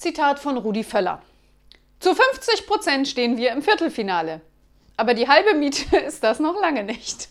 Zitat von Rudi Völler. Zu 50 Prozent stehen wir im Viertelfinale. Aber die halbe Miete ist das noch lange nicht.